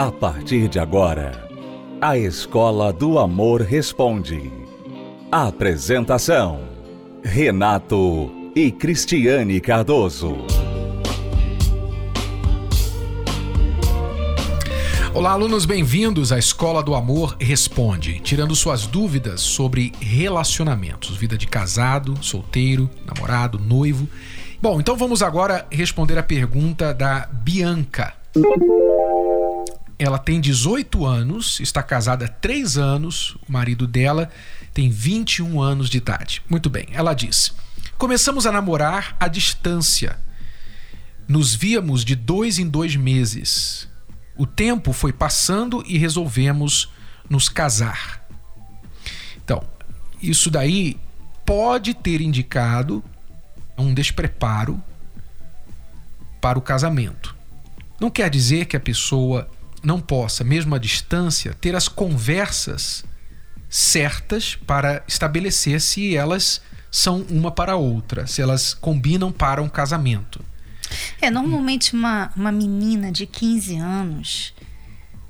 A partir de agora, a Escola do Amor Responde. Apresentação: Renato e Cristiane Cardoso. Olá, alunos, bem-vindos à Escola do Amor Responde, tirando suas dúvidas sobre relacionamentos, vida de casado, solteiro, namorado, noivo. Bom, então vamos agora responder a pergunta da Bianca. Ela tem 18 anos, está casada há 3 anos, o marido dela tem 21 anos de idade. Muito bem, ela diz: Começamos a namorar à distância. Nos víamos de dois em dois meses. O tempo foi passando e resolvemos nos casar. Então, isso daí pode ter indicado um despreparo para o casamento. Não quer dizer que a pessoa não possa, mesmo à distância, ter as conversas certas para estabelecer se elas são uma para a outra, se elas combinam para um casamento. É, normalmente uma, uma menina de 15 anos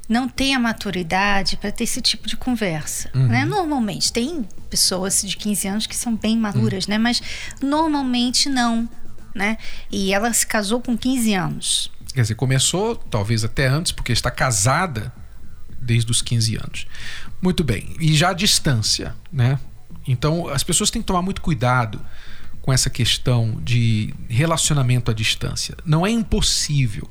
não tem a maturidade para ter esse tipo de conversa, uhum. né? Normalmente tem pessoas de 15 anos que são bem maduras, uhum. né? Mas normalmente não, né? E ela se casou com 15 anos. Quer dizer, começou talvez até antes, porque está casada desde os 15 anos. Muito bem. E já a distância, né? Então as pessoas têm que tomar muito cuidado com essa questão de relacionamento à distância. Não é impossível,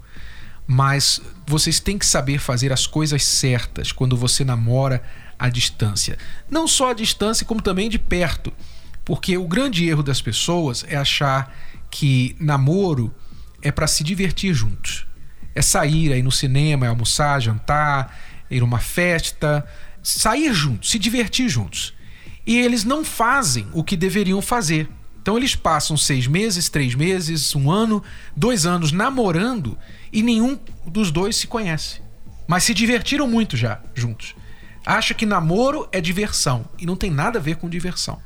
mas vocês têm que saber fazer as coisas certas quando você namora à distância. Não só à distância, como também de perto. Porque o grande erro das pessoas é achar que namoro é para se divertir juntos. É sair, é ir no cinema, é almoçar, jantar, ir uma festa, sair juntos, se divertir juntos. E eles não fazem o que deveriam fazer. Então eles passam seis meses, três meses, um ano, dois anos namorando e nenhum dos dois se conhece. Mas se divertiram muito já juntos. Acha que namoro é diversão e não tem nada a ver com diversão.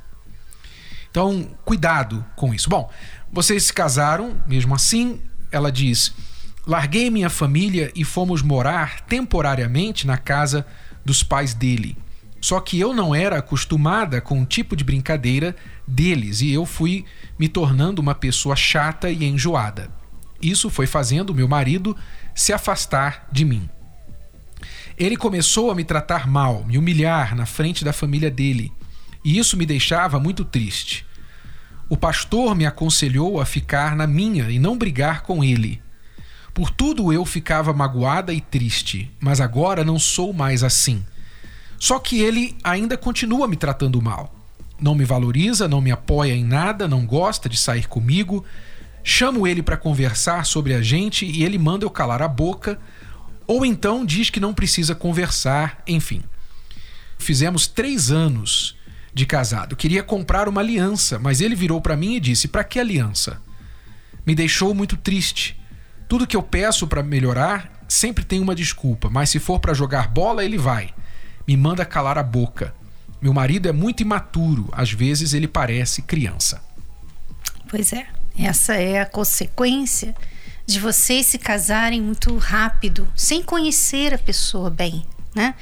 Então, cuidado com isso. Bom, vocês se casaram, mesmo assim, ela diz: larguei minha família e fomos morar temporariamente na casa dos pais dele. Só que eu não era acostumada com o tipo de brincadeira deles e eu fui me tornando uma pessoa chata e enjoada. Isso foi fazendo meu marido se afastar de mim. Ele começou a me tratar mal, me humilhar na frente da família dele, e isso me deixava muito triste. O pastor me aconselhou a ficar na minha e não brigar com ele. Por tudo eu ficava magoada e triste, mas agora não sou mais assim. Só que ele ainda continua me tratando mal. Não me valoriza, não me apoia em nada, não gosta de sair comigo. Chamo ele para conversar sobre a gente e ele manda eu calar a boca, ou então diz que não precisa conversar, enfim. Fizemos três anos de casado. Queria comprar uma aliança, mas ele virou para mim e disse: Para que aliança? Me deixou muito triste. Tudo que eu peço para melhorar sempre tem uma desculpa, mas se for para jogar bola, ele vai me manda calar a boca. Meu marido é muito imaturo, às vezes ele parece criança. Pois é, essa é a consequência de vocês se casarem muito rápido, sem conhecer a pessoa bem, né?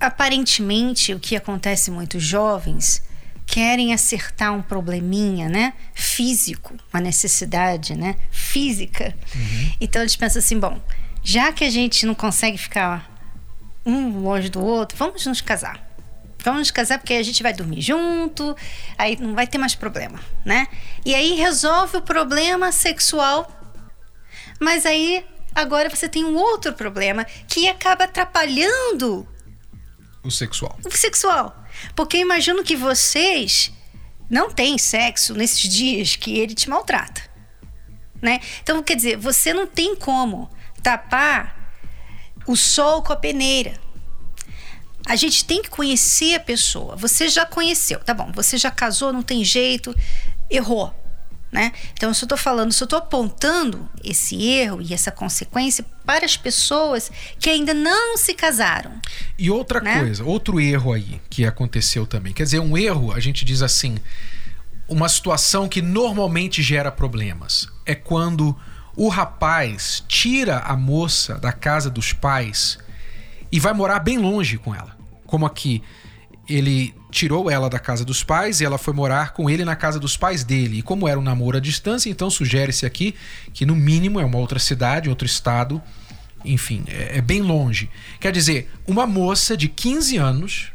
Aparentemente, o que acontece muitos jovens querem acertar um probleminha, né? Físico, uma necessidade, né? Física. Uhum. Então eles pensam assim, bom, já que a gente não consegue ficar um longe do outro, vamos nos casar. Vamos nos casar porque a gente vai dormir junto, aí não vai ter mais problema, né? E aí resolve o problema sexual. Mas aí agora você tem um outro problema que acaba atrapalhando o sexual. O sexual. Porque eu imagino que vocês não têm sexo nesses dias que ele te maltrata. Né? Então, quer dizer, você não tem como tapar o sol com a peneira. A gente tem que conhecer a pessoa. Você já conheceu, tá bom? Você já casou, não tem jeito, errou, né? Então, se eu estou falando, se eu estou apontando esse erro e essa consequência para as pessoas que ainda não se casaram. E outra né? coisa, outro erro aí que aconteceu também. Quer dizer, um erro, a gente diz assim, uma situação que normalmente gera problemas é quando o rapaz tira a moça da casa dos pais e vai morar bem longe com ela. Como aqui ele tirou ela da casa dos pais e ela foi morar com ele na casa dos pais dele. E como era um namoro à distância, então sugere-se aqui que no mínimo é uma outra cidade, outro estado, enfim, é, é bem longe. Quer dizer, uma moça de 15 anos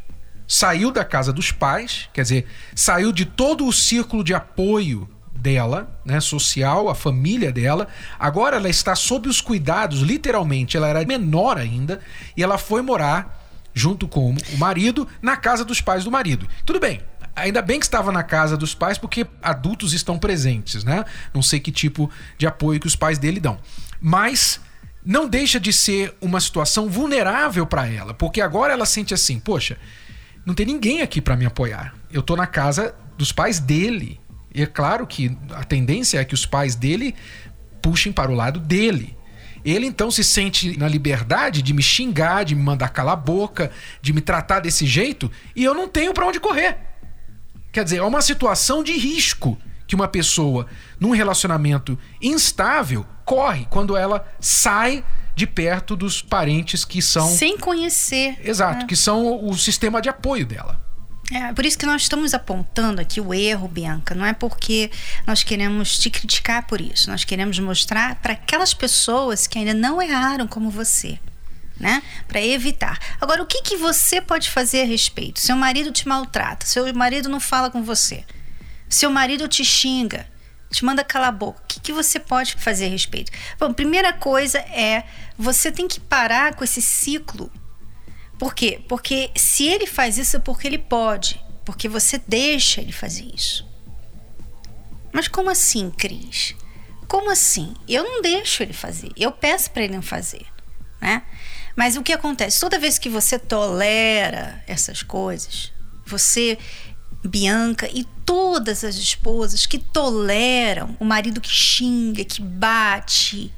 saiu da casa dos pais, quer dizer, saiu de todo o círculo de apoio dela, né, social, a família dela. Agora ela está sob os cuidados, literalmente, ela era menor ainda, e ela foi morar junto com o marido na casa dos pais do marido. Tudo bem. Ainda bem que estava na casa dos pais, porque adultos estão presentes, né? Não sei que tipo de apoio que os pais dele dão. Mas não deixa de ser uma situação vulnerável para ela, porque agora ela sente assim: poxa, não tem ninguém aqui para me apoiar. Eu tô na casa dos pais dele. E é claro que a tendência é que os pais dele puxem para o lado dele. Ele então se sente na liberdade de me xingar, de me mandar calar a boca, de me tratar desse jeito, e eu não tenho para onde correr. Quer dizer, é uma situação de risco que uma pessoa num relacionamento instável corre quando ela sai de perto dos parentes que são. Sem conhecer. Exato, né? que são o sistema de apoio dela. É por isso que nós estamos apontando aqui o erro, Bianca. Não é porque nós queremos te criticar por isso. Nós queremos mostrar para aquelas pessoas que ainda não erraram como você. Né? Para evitar. Agora, o que, que você pode fazer a respeito? Seu marido te maltrata, seu marido não fala com você, seu marido te xinga, te manda calar a boca. O que, que você pode fazer a respeito? Bom, primeira coisa é você tem que parar com esse ciclo por quê? Porque se ele faz isso é porque ele pode, porque você deixa ele fazer isso. Mas como assim, Cris? Como assim? Eu não deixo ele fazer, eu peço para ele não fazer, né? Mas o que acontece? Toda vez que você tolera essas coisas, você, Bianca e todas as esposas que toleram o marido que xinga, que bate,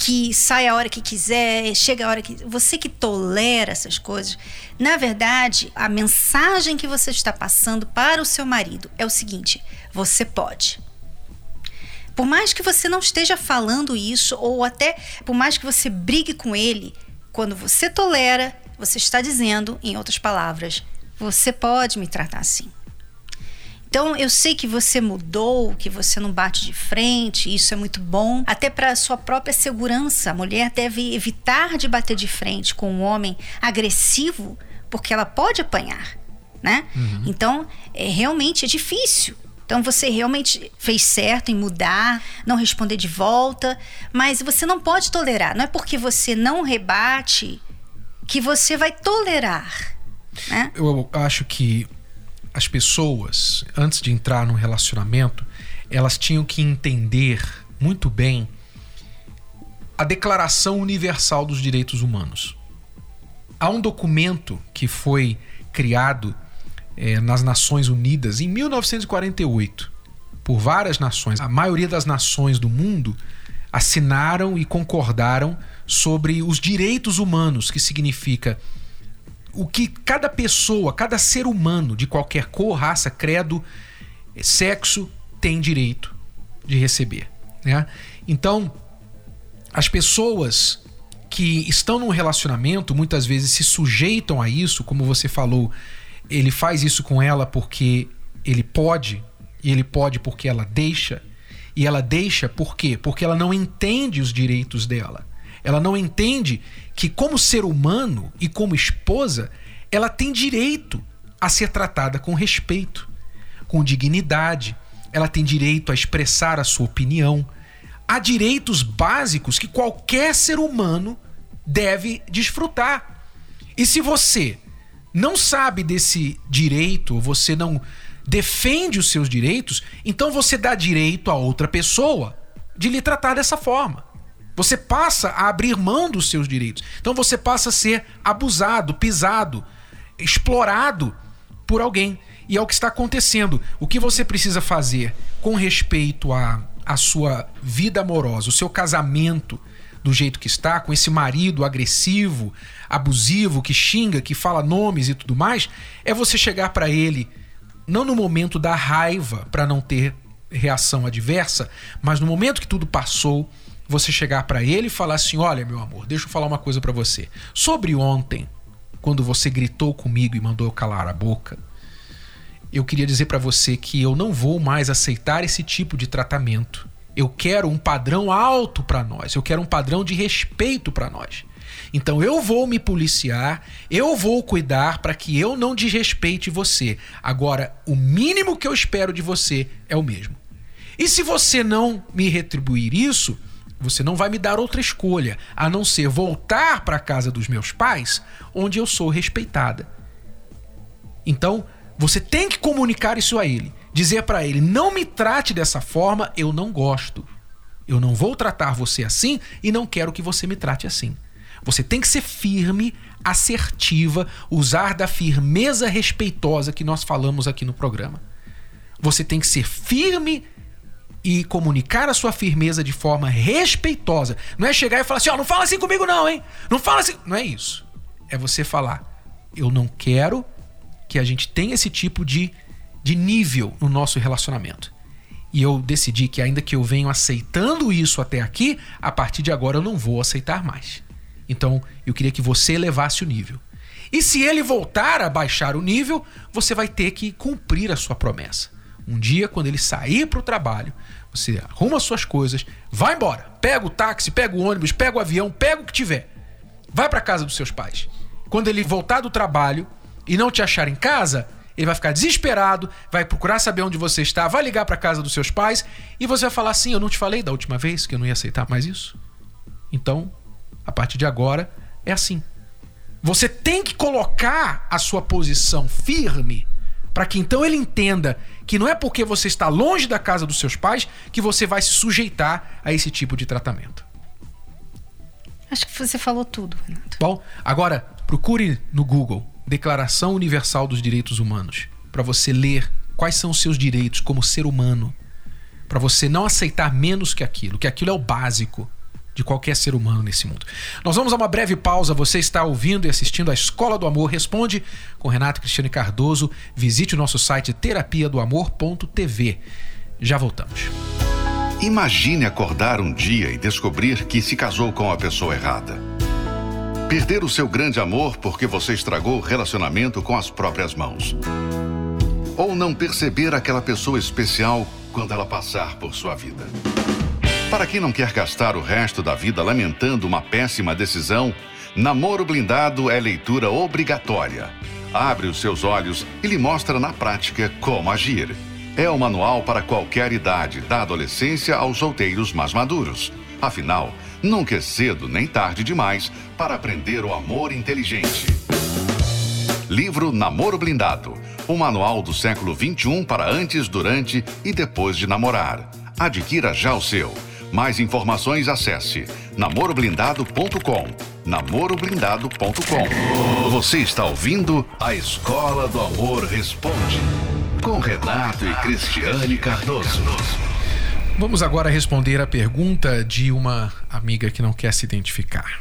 que sai a hora que quiser, chega a hora que. Você que tolera essas coisas, na verdade, a mensagem que você está passando para o seu marido é o seguinte: você pode. Por mais que você não esteja falando isso, ou até por mais que você brigue com ele, quando você tolera, você está dizendo, em outras palavras, você pode me tratar assim. Então eu sei que você mudou, que você não bate de frente, isso é muito bom, até para sua própria segurança. A mulher deve evitar de bater de frente com um homem agressivo, porque ela pode apanhar, né? Uhum. Então, é, realmente é difícil. Então você realmente fez certo em mudar, não responder de volta, mas você não pode tolerar. Não é porque você não rebate que você vai tolerar. Né? Eu acho que as pessoas, antes de entrar num relacionamento, elas tinham que entender muito bem a Declaração Universal dos Direitos Humanos. Há um documento que foi criado é, nas Nações Unidas em 1948 por várias nações. A maioria das nações do mundo assinaram e concordaram sobre os direitos humanos, que significa o que cada pessoa, cada ser humano de qualquer cor, raça, credo, sexo tem direito de receber. Né? Então, as pessoas que estão num relacionamento muitas vezes se sujeitam a isso, como você falou, ele faz isso com ela porque ele pode, e ele pode porque ela deixa, e ela deixa por quê? Porque ela não entende os direitos dela. Ela não entende que, como ser humano e como esposa, ela tem direito a ser tratada com respeito, com dignidade. Ela tem direito a expressar a sua opinião. Há direitos básicos que qualquer ser humano deve desfrutar. E se você não sabe desse direito, você não defende os seus direitos, então você dá direito a outra pessoa de lhe tratar dessa forma. Você passa a abrir mão dos seus direitos. Então você passa a ser abusado, pisado, explorado por alguém. E é o que está acontecendo. O que você precisa fazer com respeito à, à sua vida amorosa, o seu casamento do jeito que está, com esse marido agressivo, abusivo, que xinga, que fala nomes e tudo mais, é você chegar para ele, não no momento da raiva, para não ter reação adversa, mas no momento que tudo passou, você chegar para ele e falar assim: "Olha, meu amor, deixa eu falar uma coisa para você. Sobre ontem, quando você gritou comigo e mandou eu calar a boca, eu queria dizer para você que eu não vou mais aceitar esse tipo de tratamento. Eu quero um padrão alto para nós. Eu quero um padrão de respeito para nós. Então eu vou me policiar, eu vou cuidar para que eu não desrespeite você. Agora, o mínimo que eu espero de você é o mesmo. E se você não me retribuir isso, você não vai me dar outra escolha a não ser voltar para a casa dos meus pais, onde eu sou respeitada. Então, você tem que comunicar isso a ele. Dizer para ele: não me trate dessa forma, eu não gosto. Eu não vou tratar você assim e não quero que você me trate assim. Você tem que ser firme, assertiva, usar da firmeza respeitosa que nós falamos aqui no programa. Você tem que ser firme e comunicar a sua firmeza de forma respeitosa. Não é chegar e falar assim: ó, oh, não fala assim comigo, não, hein? Não fala assim. Não é isso. É você falar: eu não quero que a gente tenha esse tipo de, de nível no nosso relacionamento. E eu decidi que, ainda que eu venho aceitando isso até aqui, a partir de agora eu não vou aceitar mais. Então, eu queria que você elevasse o nível. E se ele voltar a baixar o nível, você vai ter que cumprir a sua promessa. Um dia, quando ele sair para o trabalho, você arruma suas coisas, vai embora, pega o táxi, pega o ônibus, pega o avião, pega o que tiver. Vai para casa dos seus pais. Quando ele voltar do trabalho e não te achar em casa, ele vai ficar desesperado, vai procurar saber onde você está, vai ligar para casa dos seus pais e você vai falar assim: "Eu não te falei da última vez que eu não ia aceitar mais isso?" Então, a partir de agora é assim. Você tem que colocar a sua posição firme para que então ele entenda que não é porque você está longe da casa dos seus pais que você vai se sujeitar a esse tipo de tratamento. Acho que você falou tudo, Renato. Bom, agora procure no Google Declaração Universal dos Direitos Humanos para você ler quais são os seus direitos como ser humano, para você não aceitar menos que aquilo, que aquilo é o básico de qualquer ser humano nesse mundo. Nós vamos a uma breve pausa. Você está ouvindo e assistindo a Escola do Amor Responde com Renato Cristiane Cardoso. Visite o nosso site terapia do amor.tv. Já voltamos. Imagine acordar um dia e descobrir que se casou com a pessoa errada. Perder o seu grande amor porque você estragou o relacionamento com as próprias mãos. Ou não perceber aquela pessoa especial quando ela passar por sua vida. Para quem não quer gastar o resto da vida lamentando uma péssima decisão, Namoro Blindado é leitura obrigatória. Abre os seus olhos e lhe mostra na prática como agir. É o manual para qualquer idade, da adolescência aos solteiros mais maduros. Afinal, nunca é cedo nem tarde demais para aprender o amor inteligente. Livro Namoro Blindado. O manual do século XXI para antes, durante e depois de namorar. Adquira já o seu. Mais informações acesse namoroblindado.com. namoroblindado.com. Você está ouvindo a Escola do Amor Responde com Renato e Cristiane Cardoso. Vamos agora responder a pergunta de uma amiga que não quer se identificar.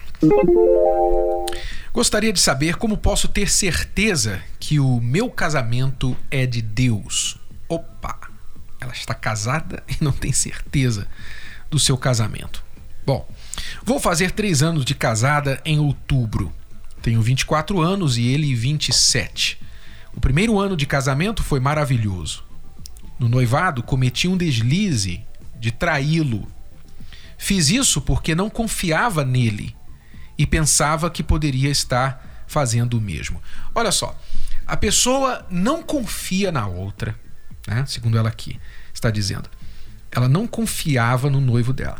Gostaria de saber como posso ter certeza que o meu casamento é de Deus. Opa! Ela está casada e não tem certeza do seu casamento. Bom, vou fazer três anos de casada em outubro. Tenho 24 anos e ele 27. O primeiro ano de casamento foi maravilhoso. No noivado, cometi um deslize de traí-lo. Fiz isso porque não confiava nele e pensava que poderia estar fazendo o mesmo. Olha só, a pessoa não confia na outra, né? segundo ela aqui está dizendo ela não confiava no noivo dela.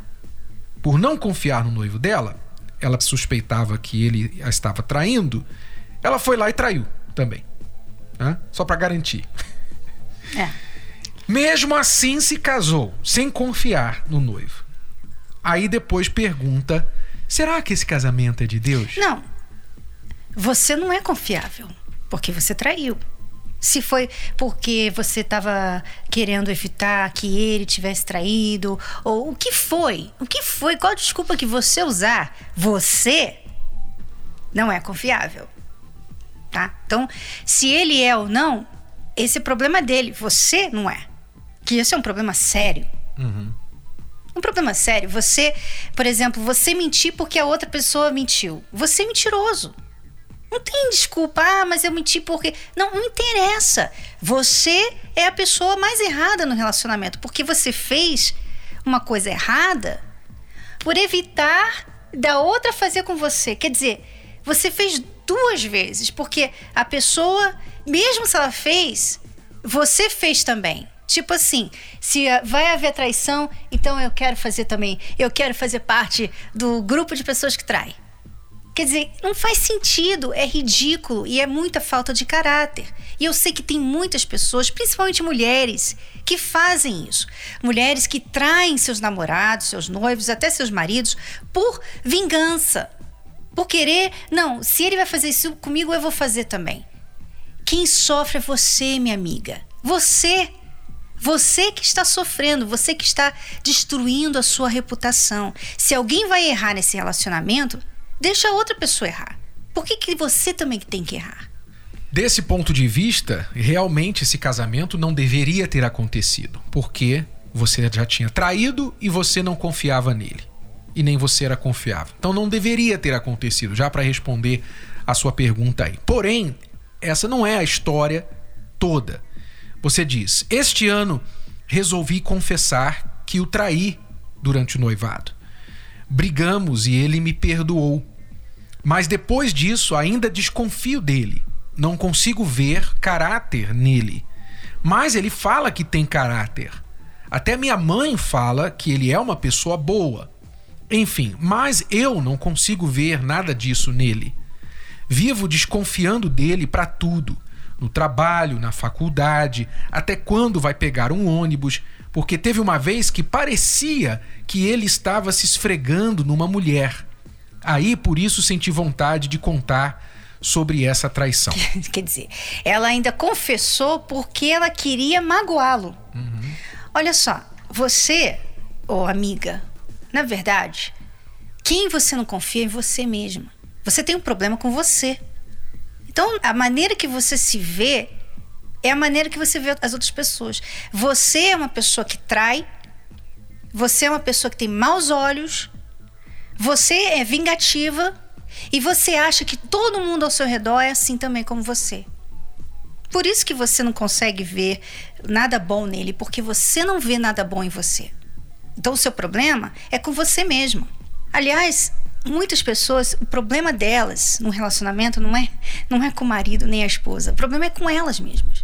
Por não confiar no noivo dela, ela suspeitava que ele a estava traindo, ela foi lá e traiu também. Né? Só para garantir. É. Mesmo assim se casou, sem confiar no noivo. Aí depois pergunta: será que esse casamento é de Deus? Não. Você não é confiável, porque você traiu. Se foi porque você estava querendo evitar que ele tivesse traído, ou o que foi? O que foi? Qual desculpa que você usar? Você não é confiável. Tá? Então, se ele é ou não, esse é problema dele. Você não é. Que esse é um problema sério. Uhum. Um problema sério. Você, por exemplo, você mentir porque a outra pessoa mentiu. Você é mentiroso. Não tem desculpa, ah, mas eu menti porque. Não, não interessa. Você é a pessoa mais errada no relacionamento, porque você fez uma coisa errada por evitar da outra fazer com você. Quer dizer, você fez duas vezes, porque a pessoa, mesmo se ela fez, você fez também. Tipo assim, se vai haver traição, então eu quero fazer também. Eu quero fazer parte do grupo de pessoas que traem. Quer dizer, não faz sentido, é ridículo e é muita falta de caráter. E eu sei que tem muitas pessoas, principalmente mulheres, que fazem isso. Mulheres que traem seus namorados, seus noivos, até seus maridos, por vingança. Por querer, não, se ele vai fazer isso comigo, eu vou fazer também. Quem sofre é você, minha amiga. Você. Você que está sofrendo, você que está destruindo a sua reputação. Se alguém vai errar nesse relacionamento, Deixa a outra pessoa errar. Por que, que você também tem que errar? Desse ponto de vista, realmente esse casamento não deveria ter acontecido, porque você já tinha traído e você não confiava nele. E nem você era confiável. Então não deveria ter acontecido, já para responder a sua pergunta aí. Porém, essa não é a história toda. Você diz: Este ano resolvi confessar que o traí durante o noivado. Brigamos e ele me perdoou. Mas depois disso, ainda desconfio dele. Não consigo ver caráter nele. Mas ele fala que tem caráter. Até minha mãe fala que ele é uma pessoa boa. Enfim, mas eu não consigo ver nada disso nele. Vivo desconfiando dele para tudo. No trabalho, na faculdade, até quando vai pegar um ônibus, porque teve uma vez que parecia que ele estava se esfregando numa mulher. Aí, por isso, senti vontade de contar sobre essa traição. Quer dizer, ela ainda confessou porque ela queria magoá-lo. Uhum. Olha só, você, ô oh amiga, na verdade, quem você não confia é em você mesma. Você tem um problema com você. Então, a maneira que você se vê é a maneira que você vê as outras pessoas. Você é uma pessoa que trai, você é uma pessoa que tem maus olhos, você é vingativa e você acha que todo mundo ao seu redor é assim também como você. Por isso que você não consegue ver nada bom nele, porque você não vê nada bom em você. Então o seu problema é com você mesmo. Aliás, muitas pessoas, o problema delas no relacionamento não é, não é com o marido nem a esposa. O problema é com elas mesmas.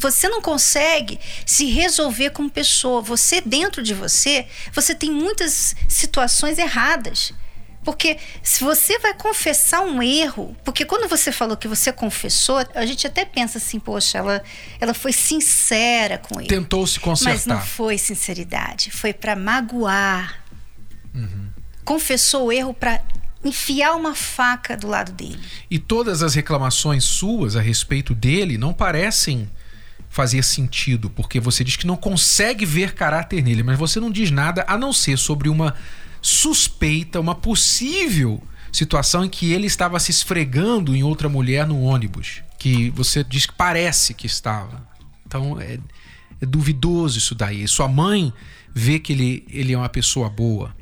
Você não consegue se resolver como pessoa. Você, dentro de você, você tem muitas situações erradas. Porque se você vai confessar um erro, porque quando você falou que você confessou, a gente até pensa assim, poxa, ela, ela foi sincera com ele. Tentou se consertar. Mas não foi sinceridade, foi para magoar. Uhum. Confessou o erro para enfiar uma faca do lado dele. E todas as reclamações suas a respeito dele não parecem fazia sentido, porque você diz que não consegue ver caráter nele, mas você não diz nada a não ser sobre uma suspeita, uma possível situação em que ele estava se esfregando em outra mulher no ônibus, que você diz que parece que estava. Então é, é duvidoso isso daí. Sua mãe vê que ele, ele é uma pessoa boa.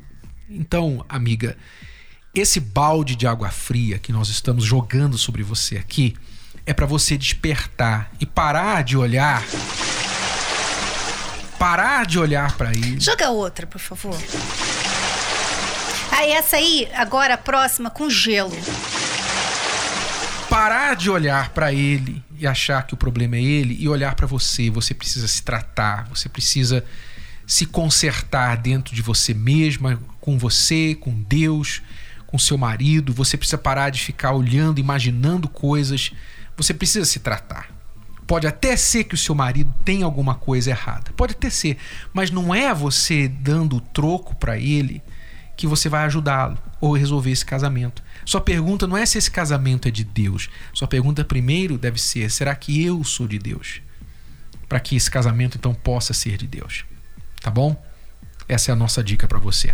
Então, amiga, esse balde de água fria que nós estamos jogando sobre você aqui é para você despertar e parar de olhar. Parar de olhar para ele. Joga outra, por favor. Aí, essa aí, agora a próxima com gelo. Parar de olhar para ele e achar que o problema é ele e olhar para você. Você precisa se tratar, você precisa se consertar dentro de você mesma, com você, com Deus, com seu marido. Você precisa parar de ficar olhando, imaginando coisas você precisa se tratar. Pode até ser que o seu marido tenha alguma coisa errada. Pode até ser. Mas não é você dando o troco para ele que você vai ajudá-lo ou resolver esse casamento. Sua pergunta não é se esse casamento é de Deus. Sua pergunta primeiro deve ser: será que eu sou de Deus? Para que esse casamento então possa ser de Deus. Tá bom? Essa é a nossa dica para você.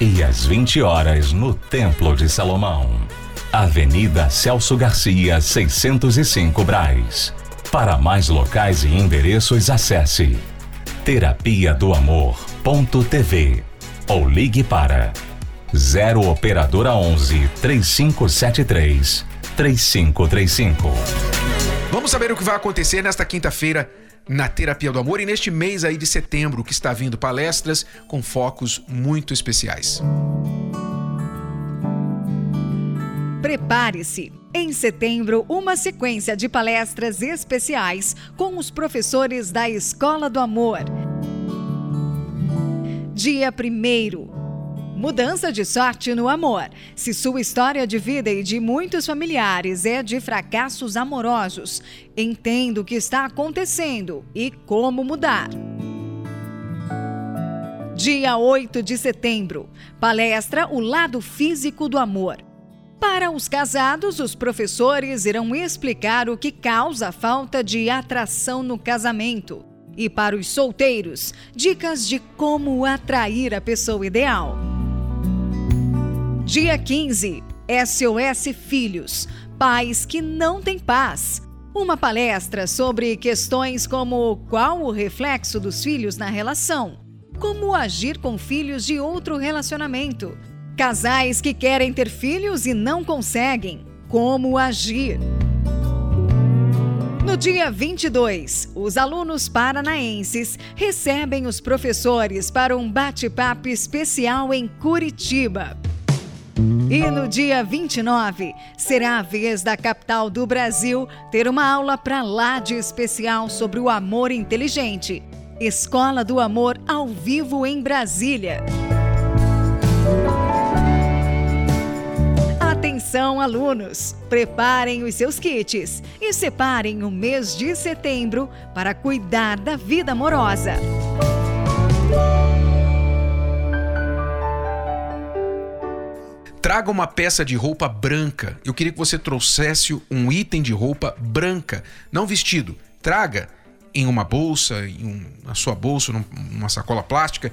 e às 20 horas no Templo de Salomão. Avenida Celso Garcia, 605 Braz. Para mais locais e endereços, acesse terapia do amor.tv ou ligue para 0 operadora 11 3573 3535. Vamos saber o que vai acontecer nesta quinta-feira na Terapia do Amor e neste mês aí de setembro que está vindo palestras com focos muito especiais. Prepare-se! Em setembro, uma sequência de palestras especiais com os professores da Escola do Amor. Dia 1 Mudança de sorte no amor. Se sua história de vida e de muitos familiares é de fracassos amorosos, entenda o que está acontecendo e como mudar. Dia 8 de setembro. Palestra O Lado Físico do Amor. Para os casados, os professores irão explicar o que causa a falta de atração no casamento. E para os solteiros, dicas de como atrair a pessoa ideal. Dia 15: SOS Filhos Pais que não têm paz. Uma palestra sobre questões como qual o reflexo dos filhos na relação, como agir com filhos de outro relacionamento Casais que querem ter filhos e não conseguem. Como agir? No dia 22, os alunos paranaenses recebem os professores para um bate-papo especial em Curitiba. E no dia 29, será a vez da capital do Brasil ter uma aula para lá de especial sobre o amor inteligente. Escola do Amor ao vivo em Brasília. Atenção, alunos! Preparem os seus kits e separem o mês de setembro para cuidar da vida amorosa. Traga uma peça de roupa branca. Eu queria que você trouxesse um item de roupa branca, não vestido. Traga em uma bolsa, em um, na sua bolsa, numa sacola plástica,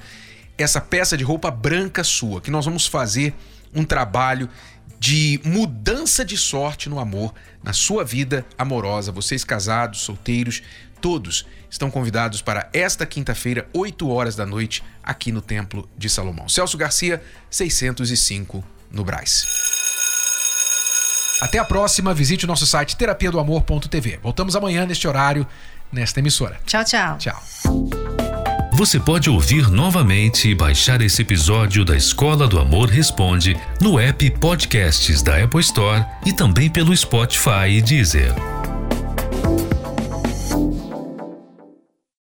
essa peça de roupa branca sua, que nós vamos fazer um trabalho de mudança de sorte no amor, na sua vida amorosa. Vocês casados, solteiros, todos estão convidados para esta quinta-feira, 8 horas da noite, aqui no Templo de Salomão. Celso Garcia, 605, no Braz. Até a próxima, visite o nosso site terapia do amor.tv. Voltamos amanhã neste horário, nesta emissora. Tchau, tchau. Tchau. Você pode ouvir novamente e baixar esse episódio da Escola do Amor Responde no app Podcasts da Apple Store e também pelo Spotify e Deezer.